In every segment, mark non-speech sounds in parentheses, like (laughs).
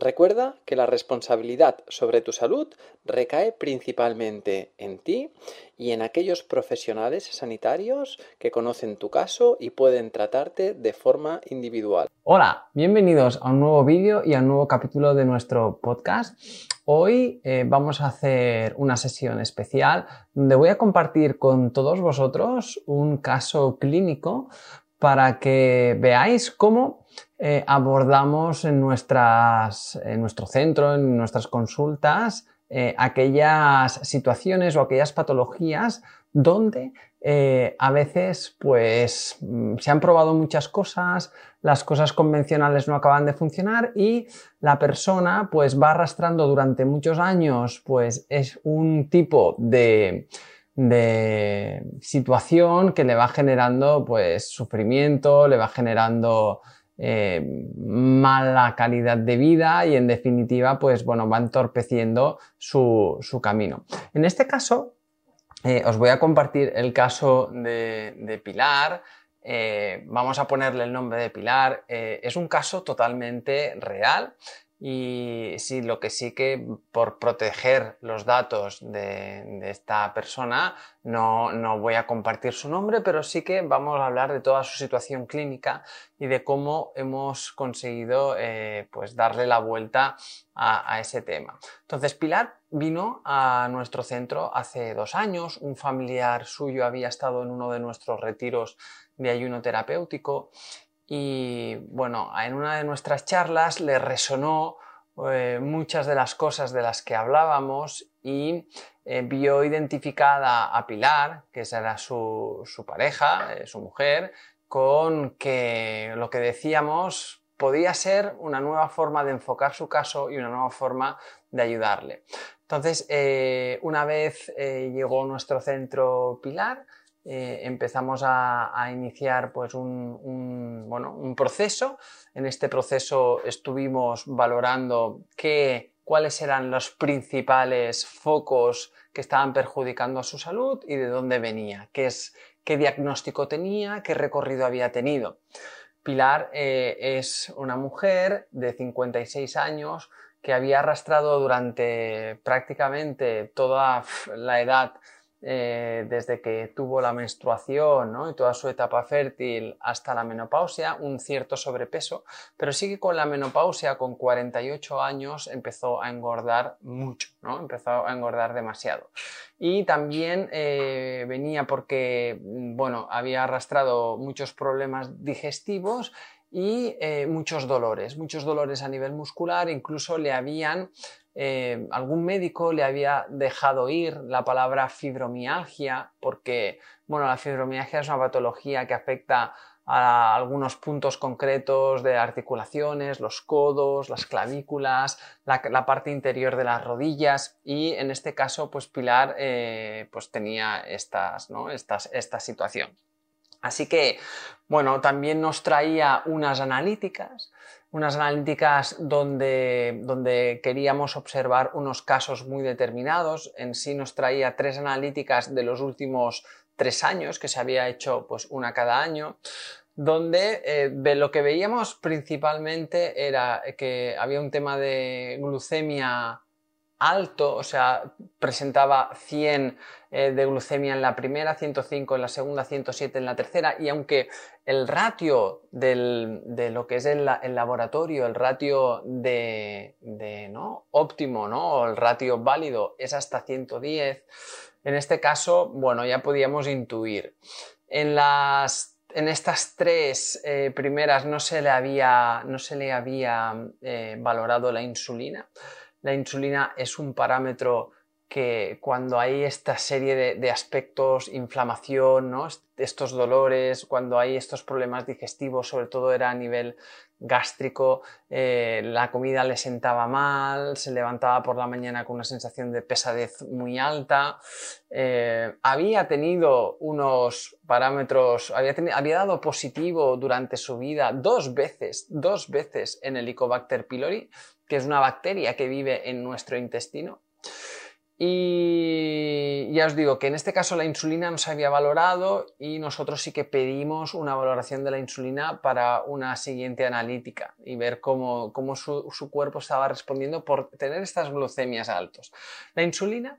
Recuerda que la responsabilidad sobre tu salud recae principalmente en ti y en aquellos profesionales sanitarios que conocen tu caso y pueden tratarte de forma individual. Hola, bienvenidos a un nuevo vídeo y a un nuevo capítulo de nuestro podcast. Hoy eh, vamos a hacer una sesión especial donde voy a compartir con todos vosotros un caso clínico para que veáis cómo eh, abordamos en, nuestras, en nuestro centro, en nuestras consultas, eh, aquellas situaciones o aquellas patologías donde eh, a veces pues mm, se han probado muchas cosas, las cosas convencionales no acaban de funcionar y la persona pues va arrastrando durante muchos años pues es un tipo de de situación que le va generando pues sufrimiento, le va generando eh, mala calidad de vida y en definitiva pues bueno va entorpeciendo su, camino. En este caso eh, os voy a compartir el caso de, Pilar. Eh, vamos a ponerle el nombre de Pilar. es un caso totalmente real. Y sí, lo que sí que por proteger los datos de, esta persona no, no, voy a compartir su nombre, pero sí que vamos a hablar de toda su situación clínica y de cómo hemos conseguido eh, pues darle la vuelta a, a, ese tema. Entonces, Pilar vino a nuestro centro hace dos años, un familiar suyo había estado en uno de nuestros retiros de ayuno terapéutico y bueno, en una de nuestras charlas le resonó eh, muchas de las cosas de las que hablábamos y eh, vio identificada a Pilar, que era su, su pareja, eh, su mujer, con que lo que decíamos podía ser una nueva forma de enfocar su caso y una nueva forma de ayudarle. Entonces, una vez llegó nuestro centro Pilar, eh, empezamos a, iniciar pues un, bueno, un, proceso. En este proceso estuvimos valorando qué, cuáles eran los principales focos que estaban perjudicando a su salud y de dónde venía, qué, es, qué diagnóstico tenía, qué recorrido había tenido. Pilar eh, es una mujer de 56 años que había arrastrado durante prácticamente toda la edad eh, desde que tuvo la menstruación y toda su etapa fértil hasta la menopausia, un cierto sobrepeso, pero sí que con la menopausia, con 48 años, empezó a engordar mucho, ¿no? empezó a engordar demasiado. Y también eh, venía porque, bueno, había arrastrado muchos problemas digestivos y eh, muchos dolores, muchos dolores a nivel muscular, incluso le habían eh, algún médico le había dejado ir la palabra fibromialgia porque, bueno, la fibromialgia es una patología que afecta a algunos puntos concretos de articulaciones, los codos, las clavículas, la, parte interior de las rodillas y en este caso, pues Pilar eh, pues tenía estas, ¿no? estas, esta situación. Así que, bueno, también nos traía unas analíticas unas analíticas donde, donde queríamos observar unos casos muy determinados. En sí nos traía tres analíticas de los últimos tres años, que se había hecho pues una cada año, donde eh, lo que veíamos principalmente era que había un tema de glucemia alto, o sea, presentaba 100 eh, de glucemia en la primera, 105 en la segunda, 107 en la tercera, y aunque el ratio de lo que es el, laboratorio, el ratio de, ¿no? óptimo, ¿no? o el ratio válido es hasta 110, en este caso, bueno, ya podíamos intuir. En las en estas tres eh, primeras no se le había, no se le había eh, valorado la insulina. La insulina es un parámetro que cuando hay esta serie de, aspectos, inflamación, ¿no? estos dolores, cuando hay estos problemas digestivos, sobre todo era a nivel gástrico, eh, la comida le sentaba mal, se levantaba por la mañana con una sensación de pesadez muy alta, eh, había tenido unos parámetros, había, había, dado positivo durante su vida dos veces, dos veces en Helicobacter pylori, que es una bacteria que vive en nuestro intestino. Y ya os digo que en este caso la insulina no se había valorado y nosotros sí que pedimos una valoración de la insulina para una siguiente analítica y ver cómo, su, cuerpo estaba respondiendo por tener estas glucemias altos. La insulina,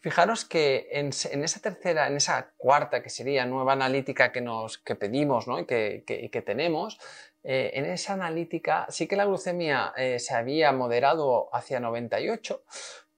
fijaros que en, esa tercera, en esa cuarta que sería nueva analítica que, nos, que pedimos ¿no? y, que, tenemos, eh, en esa analítica sí que la glucemia eh, se había moderado hacia 98,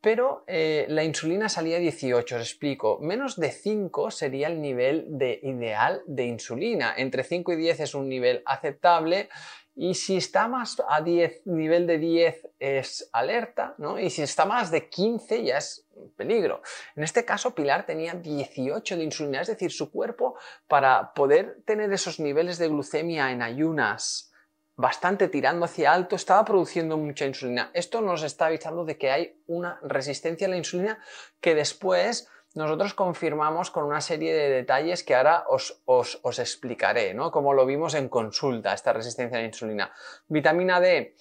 pero eh, la insulina salía 18, os explico. Menos de 5 sería el nivel de ideal de insulina. Entre 5 y 10 es un nivel aceptable y si está más a 10, nivel de 10 es alerta, ¿no? Y si está más de 15 ya es peligro. En este caso, Pilar tenía 18 de insulina, es decir, su cuerpo para poder tener esos niveles de glucemia en ayunas bastante tirando hacia alto, estaba produciendo mucha insulina. Esto nos está avisando de que hay una resistencia a la insulina que después nosotros confirmamos con una serie de detalles que ahora os, os, explicaré, ¿no? Como lo vimos en consulta, esta resistencia a la insulina. Vitamina D,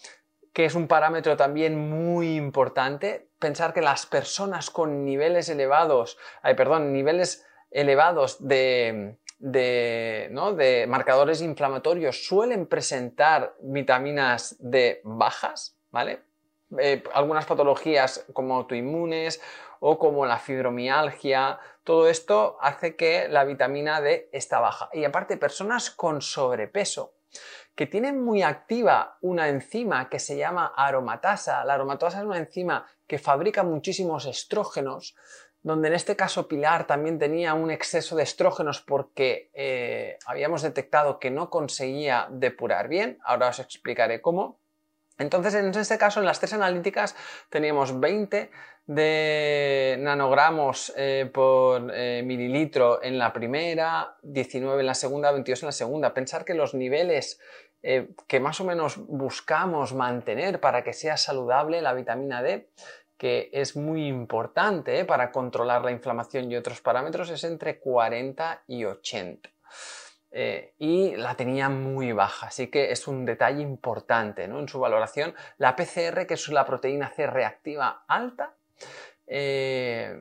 que es un parámetro también muy importante. Pensar que las personas con niveles elevados, ay, perdón, niveles elevados de, de, marcadores inflamatorios suelen presentar vitaminas D bajas, ¿vale? Eh, algunas patologías como autoinmunes o como la fibromialgia, todo esto hace que la vitamina D está baja. Y aparte, personas con sobrepeso que tienen muy activa una enzima que se llama aromatasa. La aromatasa es una enzima que fabrica muchísimos estrógenos, donde en este caso Pilar también tenía un exceso de estrógenos porque eh, habíamos detectado que no conseguía depurar bien, ahora os explicaré cómo. Entonces, en este caso, en las tres analíticas teníamos 20 de nanogramos eh, por eh, mililitro en la primera, 19 en la segunda, 22 en la segunda. Pensar que los niveles que más o menos buscamos mantener para que sea saludable la vitamina D que es muy importante ¿eh? para controlar la inflamación y otros parámetros, es entre 40 y 80. Eh, y la tenía muy baja, así que es un detalle importante ¿no? en su valoración. La PCR, que es la proteína C reactiva alta, eh,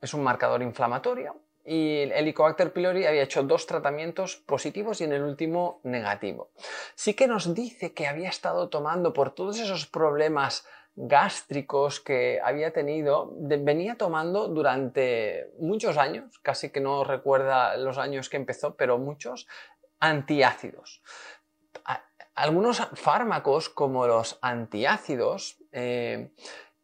es un marcador inflamatorio y el Helicobacter pylori había hecho dos tratamientos positivos y en el último negativo. Sí que nos dice que había estado tomando por todos esos problemas gástricos que había tenido, venía tomando durante muchos años, casi que no recuerda los años que empezó, pero muchos, antiácidos. Algunos fármacos como los antiácidos, eh,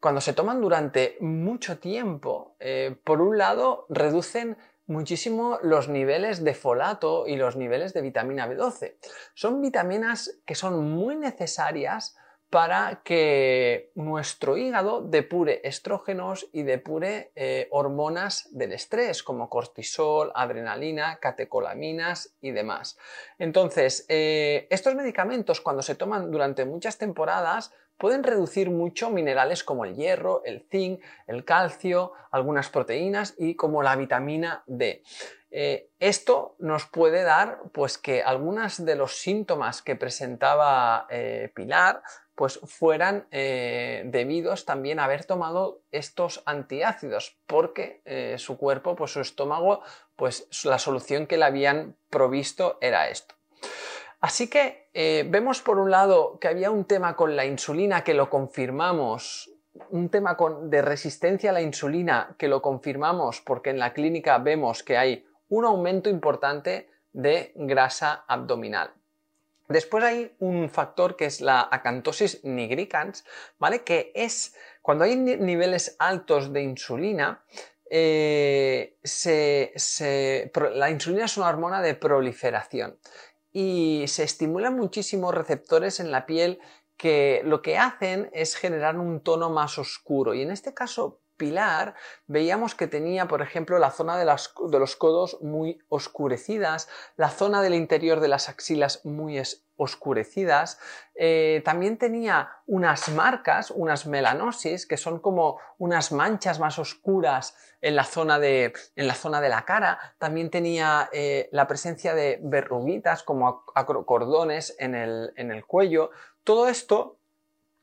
cuando se toman durante mucho tiempo, eh, por un lado reducen muchísimo los niveles de folato y los niveles de vitamina B12. Son vitaminas que son muy necesarias para que nuestro hígado depure estrógenos y depure eh, hormonas del estrés como cortisol, adrenalina, catecolaminas y demás. Entonces, eh, estos medicamentos cuando se toman durante muchas temporadas pueden reducir mucho minerales como el hierro, el zinc, el calcio, algunas proteínas y como la vitamina D. Eh, esto nos puede dar pues que algunos de los síntomas que presentaba Pilar pues fueran eh, debidos también a haber tomado estos antiácidos, porque eh, su cuerpo, pues su estómago, pues la solución que le habían provisto era esto. Así que eh, vemos por un lado que había un tema con la insulina que lo confirmamos un tema de resistencia a la insulina que lo confirmamos porque en la clínica vemos que hay un aumento importante de grasa abdominal. Después hay un factor que es la acantosis nigricans, ¿vale? Que es cuando hay niveles altos de insulina, eh, la insulina es una hormona de proliferación y se estimulan muchísimos receptores en la piel que lo que hacen es generar un tono más oscuro. Y en este caso Pilar veíamos que tenía, por ejemplo, la zona de, los codos muy oscurecidas, la zona del interior de las axilas muy oscurecidas, eh, también tenía unas marcas, unas melanosis, que son como unas manchas más oscuras en la zona de, en la, zona de la cara, también tenía eh, la presencia de verruguitas como acrocordones en el, en el cuello, todo esto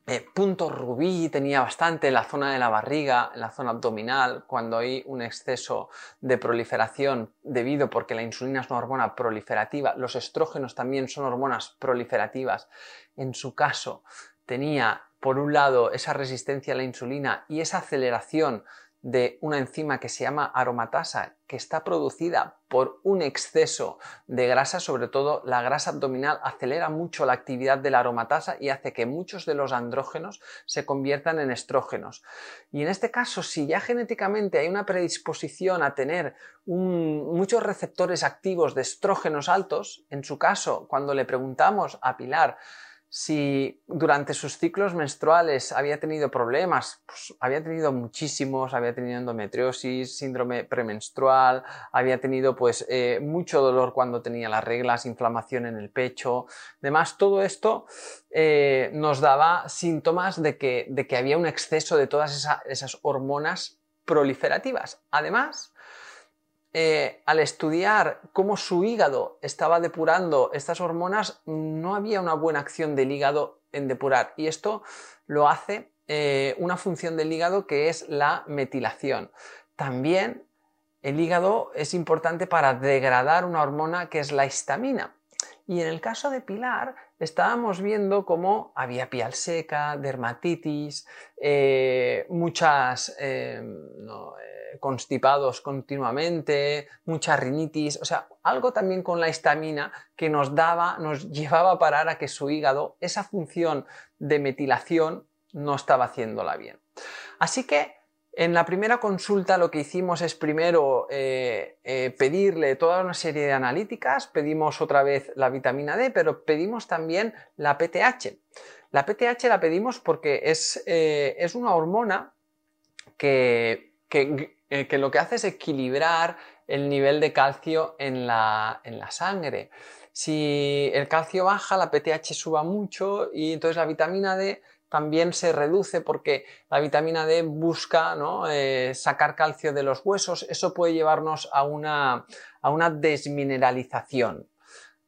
eh, punto rubí tenía bastante en la zona de la barriga, en la zona abdominal, cuando hay un exceso de proliferación debido porque la insulina es una hormona proliferativa, los estrógenos también son hormonas proliferativas. En su caso, tenía por un lado esa resistencia a la insulina y esa aceleración de una enzima que se llama aromatasa, que está producida por un exceso de grasa, sobre todo la grasa abdominal, acelera mucho la actividad de la aromatasa y hace que muchos de los andrógenos se conviertan en estrógenos. Y en este caso, si ya genéticamente hay una predisposición a tener muchos receptores activos de estrógenos altos, en su caso, cuando le preguntamos a Pilar si durante sus ciclos menstruales había tenido problemas, pues había tenido muchísimos, había tenido endometriosis, síndrome premenstrual, había tenido pues eh, mucho dolor cuando tenía las reglas, inflamación en el pecho, demás, todo esto eh, nos daba síntomas de que, de que, había un exceso de todas esas hormonas proliferativas. Además, eh, al estudiar cómo su hígado estaba depurando estas hormonas, no había una buena acción del hígado en depurar. Y esto lo hace eh, una función del hígado que es la metilación. También el hígado es importante para degradar una hormona que es la histamina. Y en el caso de Pilar, estábamos viendo cómo había piel seca, dermatitis, eh, muchas constipados continuamente, mucha rinitis, o sea, algo también con la histamina que nos daba, nos (laughs) llevaba a parar a que su hígado, esa función de metilación, no estaba haciéndola bien. Así que en la primera consulta lo que hicimos es primero eh, eh, pedirle toda una serie de analíticas, pedimos otra vez la vitamina D, pero pedimos también la PTH. La PTH la pedimos porque es, eh, es una hormona que, que que lo que hace es equilibrar el nivel de calcio en la, sangre. Si el calcio baja, la PTH suba mucho y entonces la vitamina D también se reduce porque la vitamina D busca eh, sacar calcio de los huesos. Eso puede llevarnos a una, desmineralización.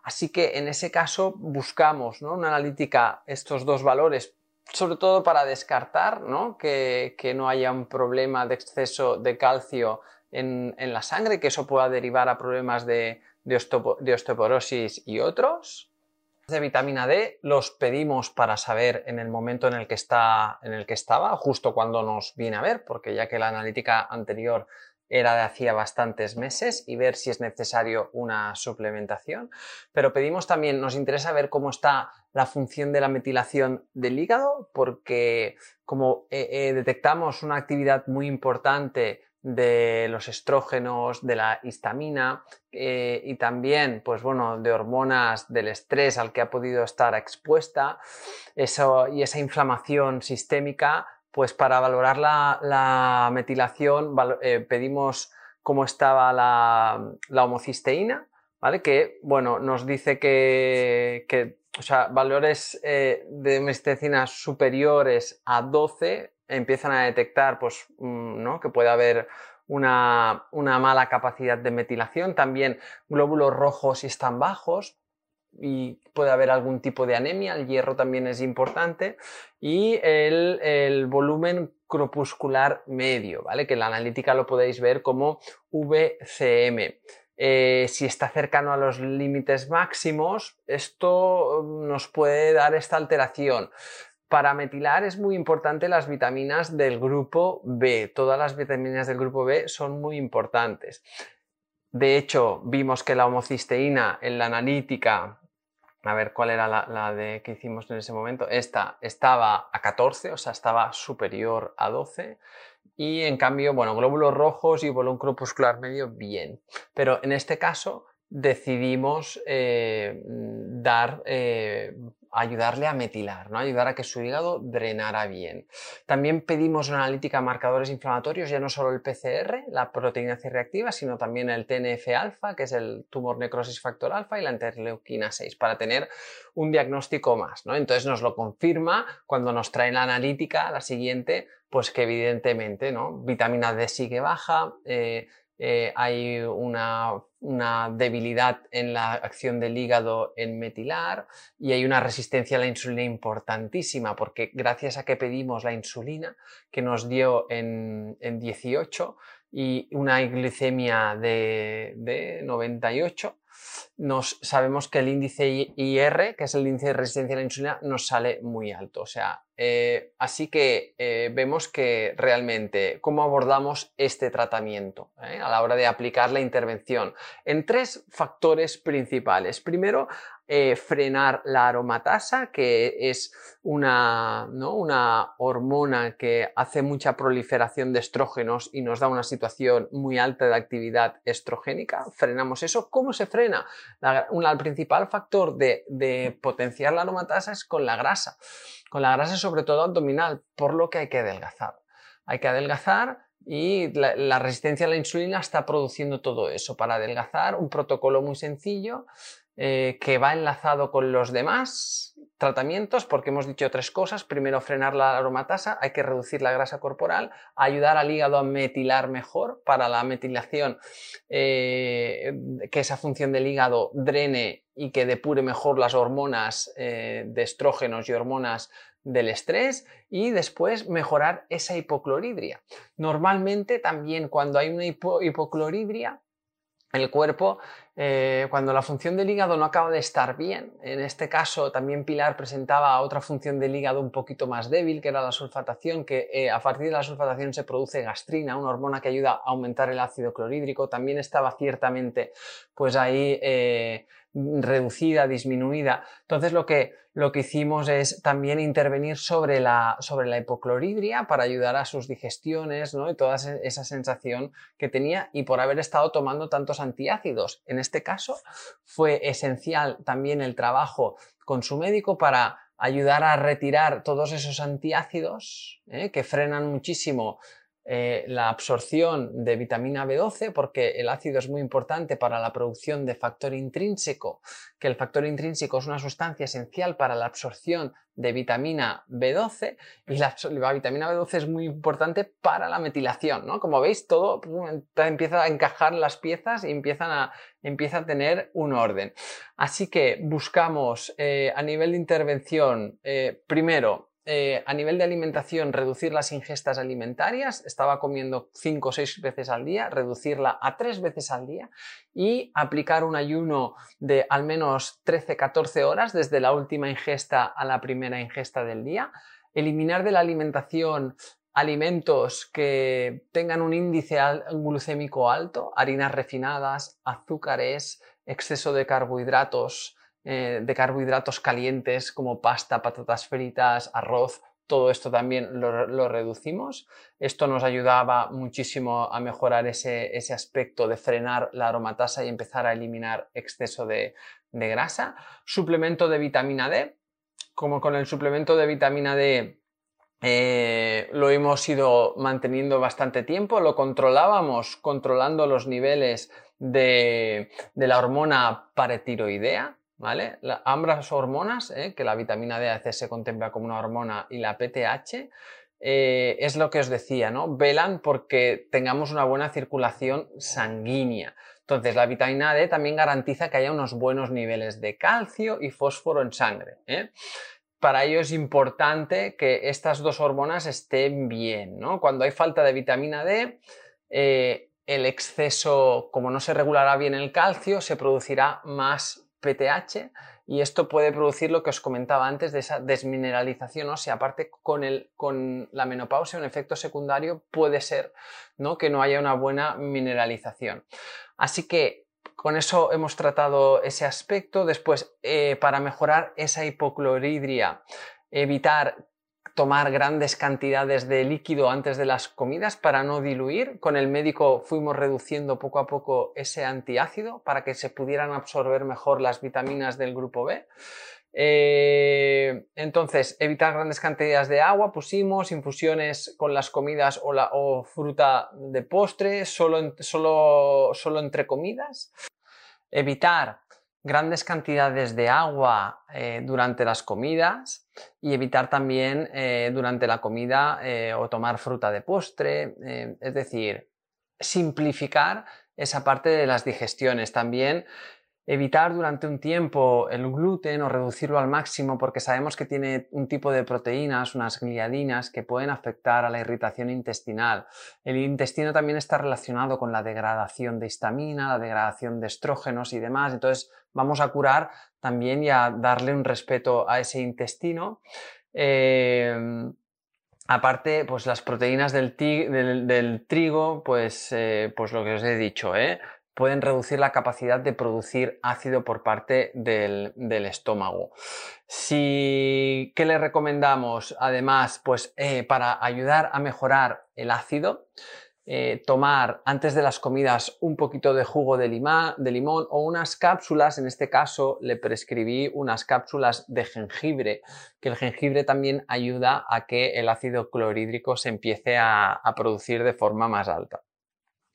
Así que en ese caso buscamos una analítica estos dos valores sobre todo para descartar Que, no haya un problema de exceso de calcio en, la sangre, que eso pueda derivar a problemas de, osteoporosis y otros. De vitamina D los pedimos para saber en el momento en el que está en el que estaba, justo cuando nos viene a ver, porque ya que la analítica anterior era de hacía bastantes meses y ver si es necesario una suplementación. Pero pedimos también, nos interesa ver cómo está la función de la metilación del hígado, porque como eh, eh, detectamos una actividad muy importante de los estrógenos, de la histamina eh, y también, pues bueno, de hormonas del estrés al que ha podido estar expuesta, eso, y esa inflamación sistémica pues para valorar la, metilación eh, pedimos cómo estaba la, homocisteína, ¿vale? Que, bueno, nos dice que, valores eh, de homocisteína superiores a 12 empiezan a detectar, pues, mm, que puede haber una, una, mala capacidad de metilación. También glóbulos rojos si están bajos, y puede haber algún tipo de anemia, el hierro también es importante, y el, volumen crepuscular medio, ¿vale? Que en la analítica lo podéis ver como VCM. Eh, si está cercano a los límites máximos, esto nos puede dar esta alteración. Para metilar es muy importante las vitaminas del grupo B. Todas las vitaminas del grupo B son muy importantes. De hecho, vimos que la homocisteína en la analítica, a ver cuál era la, de que hicimos en ese momento, esta estaba a 14, o sea, estaba superior a 12. Y en cambio, bueno, glóbulos rojos y volumen corpuscular medio, bien. Pero en este caso decidimos eh, dar eh, ayudarle a metilar, ¿no? ayudar a que su hígado drenara bien. También pedimos una analítica de marcadores inflamatorios, ya no solo el PCR, la proteína C reactiva, sino también el TNF-alfa, que es el tumor necrosis factor alfa, y la interleuquina 6, para tener un diagnóstico más. ¿no? Entonces nos lo confirma cuando nos trae la analítica, la siguiente, pues que evidentemente ¿no? vitamina D sigue baja, eh, eh, hay una, debilidad en la acción del hígado en metilar y hay una resistencia a la insulina importantísima porque gracias a que pedimos la insulina que nos dio en, en 18 y una glicemia de, de 98, nos, sabemos que el índice IR, que es el índice de resistencia a la insulina, nos sale muy alto. O sea, eh, así que eh, vemos que realmente cómo abordamos este tratamiento eh, a la hora de aplicar la intervención en tres factores principales. Primero, frenar la aromatasa, que es una, una hormona que hace mucha proliferación de estrógenos y nos da una situación muy alta de actividad estrogénica. Frenamos eso. ¿Cómo se frena? el principal factor de, potenciar la aromatasa es con la grasa, con la grasa sobre todo abdominal, por lo que hay que adelgazar. Hay que adelgazar y la, resistencia a la insulina está produciendo todo eso. Para adelgazar, un protocolo muy sencillo eh, que va enlazado con los demás tratamientos porque hemos dicho tres cosas. Primero, frenar la aromatasa, hay que reducir la grasa corporal, ayudar al hígado a metilar mejor para la metilación, eh, que esa función del hígado drene y que depure mejor las hormonas eh, de estrógenos y hormonas del estrés y después mejorar esa hipocloridria. Normalmente también cuando hay una hipocloridria, el cuerpo, eh, cuando la función del hígado no acaba de estar bien, en este caso también Pilar presentaba otra función del hígado un poquito más débil, que era la sulfatación, que eh, a partir de la sulfatación se produce gastrina, una hormona que ayuda a aumentar el ácido clorhídrico, también estaba ciertamente pues ahí eh, reducida, disminuida. Entonces lo que, lo que hicimos es también intervenir sobre la, sobre la hipocloridria para ayudar a sus digestiones ¿no? y toda esa sensación que tenía y por haber estado tomando tantos antiácidos. En este caso fue esencial también el trabajo con su médico para ayudar a retirar todos esos antiácidos ¿eh? que frenan muchísimo eh, la absorción de vitamina B12, porque el ácido es muy importante para la producción de factor intrínseco, que el factor intrínseco es una sustancia esencial para la absorción de vitamina B12 y la, vitamina B12 es muy importante para la metilación, ¿no? Como veis, todo empieza a encajar las piezas y empiezan a, empieza a tener un orden. Así que buscamos eh, a nivel de intervención, eh, primero, eh, a nivel de alimentación, reducir las ingestas alimentarias, estaba comiendo 5 o 6 veces al día, reducirla a 3 veces al día y aplicar un ayuno de al menos 13-14 horas desde la última ingesta a la primera ingesta del día, eliminar de la alimentación alimentos que tengan un índice glucémico alto, harinas refinadas, azúcares, exceso de carbohidratos, eh, de carbohidratos calientes como pasta, patatas fritas, arroz, todo esto también lo, reducimos. Esto nos ayudaba muchísimo a mejorar ese, aspecto de frenar la aromatasa y empezar a eliminar exceso de, grasa. Suplemento de vitamina D. Como con el suplemento de vitamina D eh, lo hemos ido manteniendo bastante tiempo, lo controlábamos controlando los niveles de, de la hormona paretiroidea, ¿vale? ambas hormonas, ¿eh? que la vitamina D a veces se contempla como una hormona y la PTH, eh, es lo que os decía, ¿no? Velan porque tengamos una buena circulación sanguínea. Entonces, la vitamina D también garantiza que haya unos buenos niveles de calcio y fósforo en sangre. ¿eh? Para ello es importante que estas dos hormonas estén bien, ¿no? Cuando hay falta de vitamina D, el exceso, como no se regulará bien el calcio, se producirá más PTH y esto puede producir lo que os comentaba antes de esa desmineralización o sea, Aparte, con, el, con la menopausia, un efecto secundario puede ser ¿no? que no haya una buena mineralización. Así que con eso hemos tratado ese aspecto. Después, eh, para mejorar esa hipocloridria, evitar tomar grandes cantidades de líquido antes de las comidas para no diluir. Con el médico fuimos reduciendo poco a poco ese antiácido para que se pudieran absorber mejor las vitaminas del grupo B. Eh, entonces, evitar grandes cantidades de agua, pusimos infusiones con las comidas o, la, fruta de postre, solo entre comidas. Evitar grandes cantidades de agua eh, durante las comidas y evitar también eh, durante la comida eh, o tomar fruta de postre, es decir, simplificar esa parte de las digestiones. También evitar durante un tiempo el gluten o reducirlo al máximo porque sabemos que tiene un tipo de proteínas, unas gliadinas que pueden afectar a la irritación intestinal. El intestino también está relacionado con la degradación de histamina, la degradación de estrógenos y demás, entonces vamos a curar también y a darle un respeto a ese intestino. Eh, aparte, pues las proteínas del, trigo, pues, eh, pues lo que os he dicho, ¿eh? Pueden reducir la capacidad de producir ácido por parte del, estómago. Si, ¿Qué le recomendamos? Además, pues eh, para ayudar a mejorar el ácido, eh, tomar antes de las comidas un poquito de jugo de, de, limón o unas cápsulas, en este caso le prescribí unas cápsulas de jengibre, que el jengibre también ayuda a que el ácido clorhídrico se empiece a producir de forma más alta.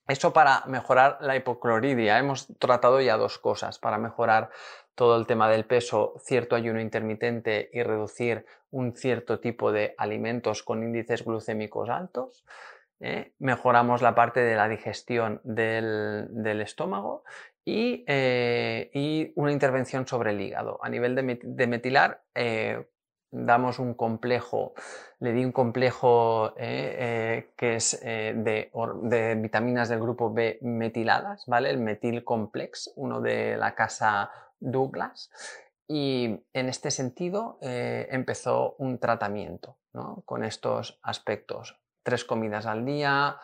Eso para mejorar la hipocloridria. Hemos tratado ya dos cosas para mejorar todo el tema del peso, cierto ayuno intermitente y reducir un cierto tipo de alimentos con índices glucémicos altos. ¿eh? Mejoramos la parte de la digestión del, estómago eh, y, una intervención sobre el hígado. A nivel de, metilar, eh, damos un complejo, le di un complejo eh, eh, que es eh, de, vitaminas del grupo B metiladas, ¿vale? El metil complex, uno de la casa Douglas. Y en este sentido empezó un tratamiento con estos aspectos. Tres comidas al día,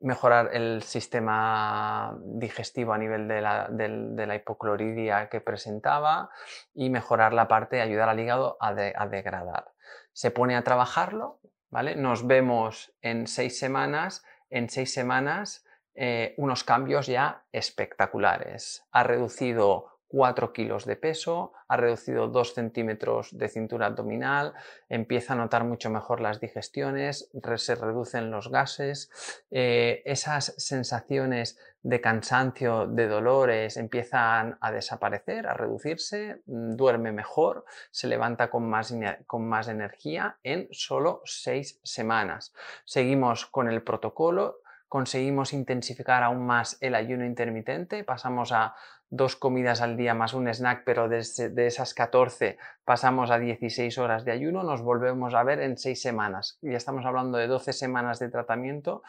mejorar el sistema digestivo a nivel de la, de, hipocloridia que presentaba y mejorar la parte, ayudar al hígado a, degradar. Se pone a trabajarlo, ¿vale? Nos vemos en seis semanas, en seis semanas eh, unos cambios ya espectaculares. Ha reducido 4 kilos de peso, ha reducido 2 centímetros de cintura abdominal, empieza a notar mucho mejor las digestiones, se reducen los gases, eh, esas sensaciones de cansancio, de dolores empiezan a desaparecer, a reducirse, mm, duerme mejor, se levanta con más, con más energía en solo 6 semanas. Seguimos con el protocolo, conseguimos intensificar aún más el ayuno intermitente, pasamos a dos comidas al día más un snack, pero de, esas 14 pasamos a 16 horas de ayuno, nos volvemos a ver en 6 semanas. Ya estamos hablando de 12 semanas de tratamiento,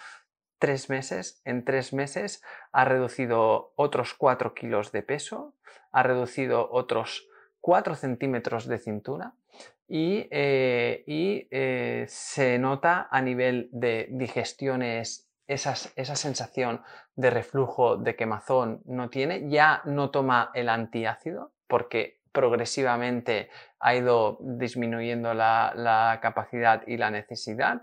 3 meses, en 3 meses ha reducido otros 4 kilos de peso, ha reducido otros 4 centímetros de cintura y, eh, eh, se nota a nivel de digestiones esa sensación de reflujo, de quemazón no tiene, ya no toma el antiácido porque progresivamente ha ido disminuyendo la, capacidad y la necesidad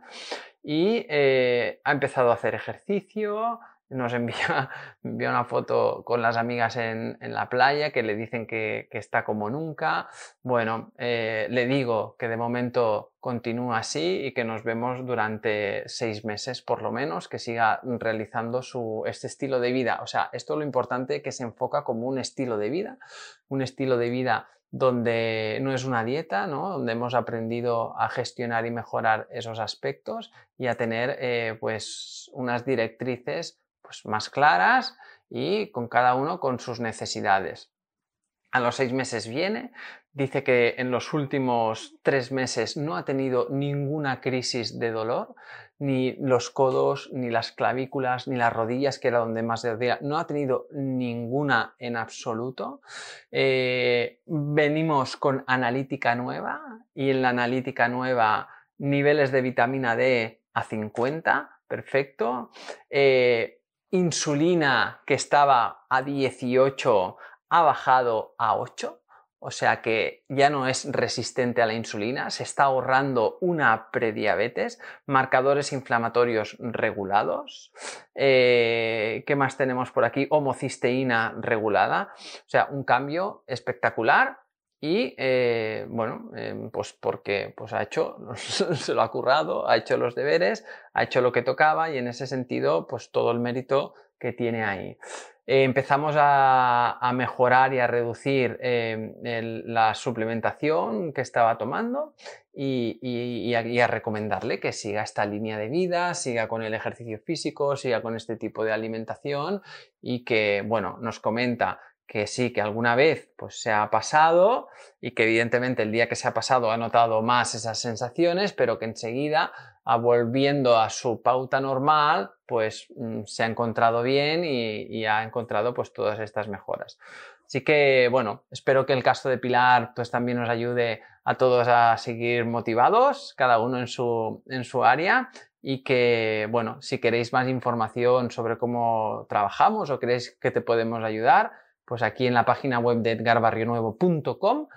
y eh, ha empezado a hacer ejercicio, nos (laughs) envía, una foto con las amigas en, la playa que le dicen que, está como nunca. Bueno, eh, le digo que de momento continúa así y que nos vemos durante seis meses por lo menos, que siga realizando su, este estilo de vida. O sea, esto es lo importante que se enfoca como un estilo de vida, un estilo de vida donde no es una dieta, ¿no? donde hemos aprendido a gestionar y mejorar esos aspectos y a tener eh, pues unas directrices pues, más claras y con cada uno con sus necesidades. A los seis meses viene, dice que en los últimos tres meses no ha tenido ninguna crisis de dolor, ni los codos, ni las clavículas, ni las rodillas, que era donde más dolía, no ha tenido ninguna en absoluto. Eh, venimos con analítica nueva y en la analítica nueva niveles de vitamina D a 50, perfecto. Eh, insulina que estaba a 18 ha bajado a 8, o sea que ya no es resistente a la insulina, se está ahorrando una prediabetes, marcadores inflamatorios regulados. Eh, ¿Qué más tenemos por aquí? Homocisteína regulada, o sea, un cambio espectacular y eh, bueno, em, pues porque pues ha hecho, (laughs) se lo ha currado, ha hecho los deberes, ha hecho lo que tocaba y en ese sentido, pues todo el mérito que tiene ahí. Eh, empezamos a, mejorar y a reducir em, la suplementación que estaba tomando y, a, recomendarle que siga esta línea de vida, siga con el ejercicio físico, siga con este tipo de alimentación y que, bueno, nos comenta que sí, que alguna vez pues, se ha pasado y que evidentemente el día que se ha pasado ha notado más esas sensaciones, pero que enseguida, volviendo a su pauta normal, pues mm, se ha encontrado bien y, ha encontrado pues todas estas mejoras. Así que bueno, espero que el caso de Pilar pues también nos ayude a todos a seguir motivados, cada uno en su, en su área y que, bueno, si queréis más información sobre cómo trabajamos o queréis que te podemos ayudar, pues aquí en la página web de edgarbarrionuevo.com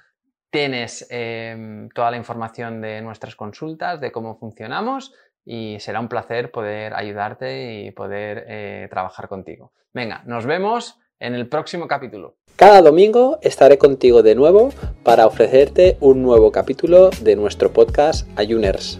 tienes em, toda la información de nuestras consultas, de cómo funcionamos y será un placer poder ayudarte y poder eh, trabajar contigo. Venga, nos vemos en el próximo capítulo. Cada domingo estaré contigo de nuevo para ofrecerte un nuevo capítulo de nuestro podcast Ayuners.